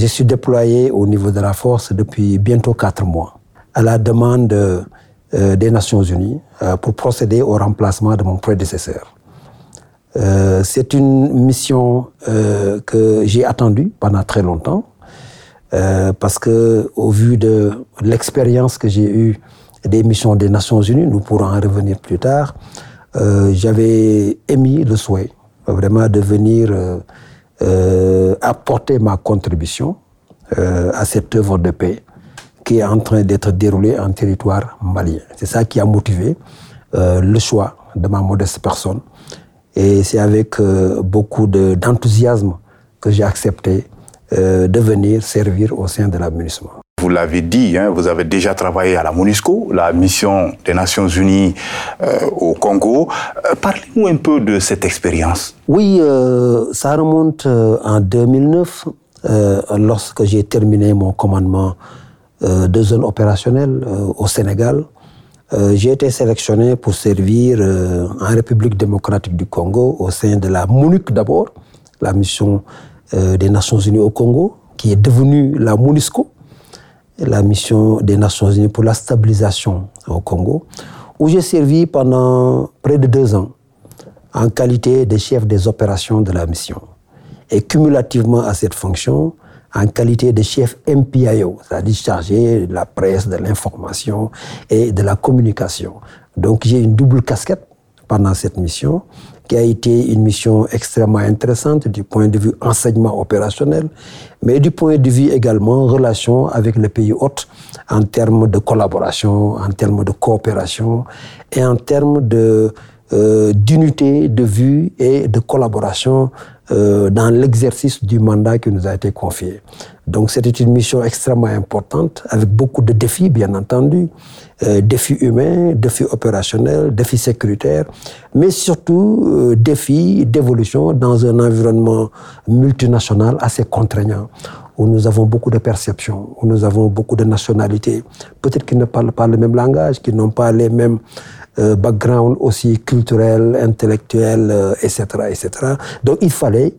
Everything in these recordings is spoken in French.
Je suis déployé au niveau de la force depuis bientôt quatre mois, à la demande euh, des Nations Unies, euh, pour procéder au remplacement de mon prédécesseur. Euh, c'est une mission que j'ai attendue pendant très longtemps, parce que au vu de l'expérience que j'ai eue des missions des Nations Unies, nous pourrons en revenir plus tard, j'avais émis le souhait vraiment de venir euh, apporter ma contribution à cette œuvre de paix qui est en train d'être déroulée en territoire malien. C'est ça qui a motivé le choix de ma modeste personne et c'est avec euh, beaucoup d'enthousiasme que j'ai accepté euh, de venir servir au sein de la MINUSMA. Vous l'avez dit, hein, vous avez déjà travaillé à la MONUSCO, la mission des Nations Unies euh, au Congo. Euh, Parlez-nous un peu de cette expérience. Oui, euh, ça remonte en 2009, lorsque j'ai terminé mon commandement de zone opérationnelle au Sénégal. J'ai été sélectionné pour servir en République démocratique du Congo au sein de la MONUC d'abord, la mission des Nations Unies au Congo, qui est devenue la MONUSCO, la mission des Nations Unies pour la stabilisation au Congo, où j'ai servi pendant près de deux ans en qualité de chef des opérations de la mission. Et cumulativement à cette fonction, en qualité de chef MPIO, c'est-à-dire chargé de la presse, de l'information et de la communication. Donc j'ai une double casquette pendant cette mission, qui a été une mission extrêmement intéressante du point de vue enseignement opérationnel, mais du point de vue également relation avec les pays hôtes en termes de collaboration, en termes de coopération et en termes de euh, d'unité de vue et de collaboration euh, dans l'exercice du mandat qui nous a été confié. Donc c'était une mission extrêmement importante avec beaucoup de défis, bien entendu, euh, défis humains, défis opérationnels, défis sécuritaires, mais surtout défis d'évolution dans un environnement multinational assez contraignant où nous avons beaucoup de perceptions, où nous avons beaucoup de nationalités, peut-être qu'ils ne parlent pas le même langage, qu'ils n'ont pas les mêmes euh, background aussi culturel, intellectuel, euh, etc., etc. Donc il fallait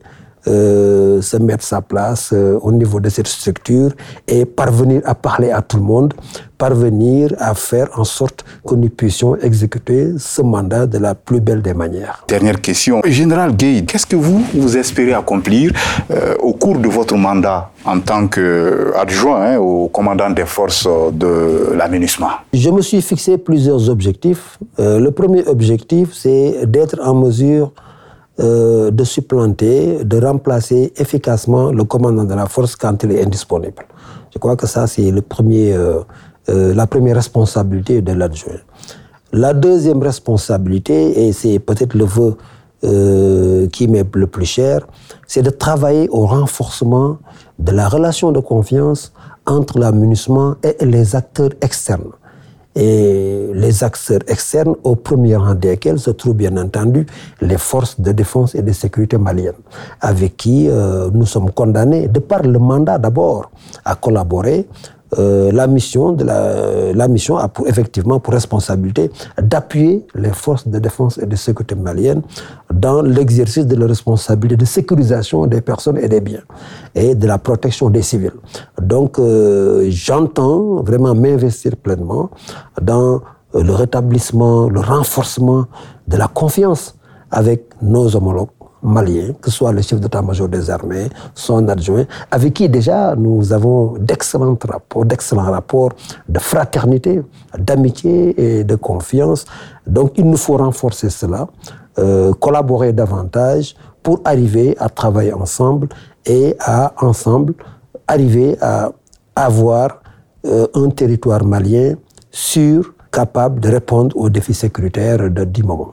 euh, se mettre sa place euh, au niveau de cette structure et parvenir à parler à tout le monde, parvenir à faire en sorte que nous puissions exécuter ce mandat de la plus belle des manières. Dernière question. Général Gay, qu'est-ce que vous, vous espérez accomplir euh, au cours de votre mandat en tant qu'adjoint hein, au commandant des forces de la MINUSMA Je me suis fixé plusieurs objectifs. Le premier objectif, c'est d'être en mesure euh, de supplanter, de remplacer efficacement le commandant de la force quand il est indisponible. Je crois que ça, c'est le premier, euh, euh, la première responsabilité de l'adjoint. La deuxième responsabilité, et c'est peut-être le vœu euh, qui m'est le plus cher, c'est de travailler au renforcement de la relation de confiance entre l'amunissement et les acteurs externes et les acteurs externes, au premier rang desquels se trouvent bien entendu les forces de défense et de sécurité maliennes, avec qui euh, nous sommes condamnés, de par le mandat d'abord, à collaborer. Euh, la mission de la, mission a pour, effectivement pour responsabilité d'appuyer les forces de défense et de sécurité maliennes dans l'exercice de leur responsabilité de sécurisation des personnes et des biens et de la protection des civils. Donc euh, j'entends vraiment m'investir pleinement dans le rétablissement, le renforcement de la confiance avec nos homologues maliens, que ce soit le chef d'état-major des armées, son adjoint, avec qui déjà nous avons d'excellents rapports, d'excellents rapports de fraternité, d'amitié et de confiance. Donc il nous faut renforcer cela, euh, collaborer davantage pour arriver à travailler ensemble et à ensemble arriver à avoir euh, un territoire malien sûr, capable de répondre aux défis sécuritaires de 10 moments.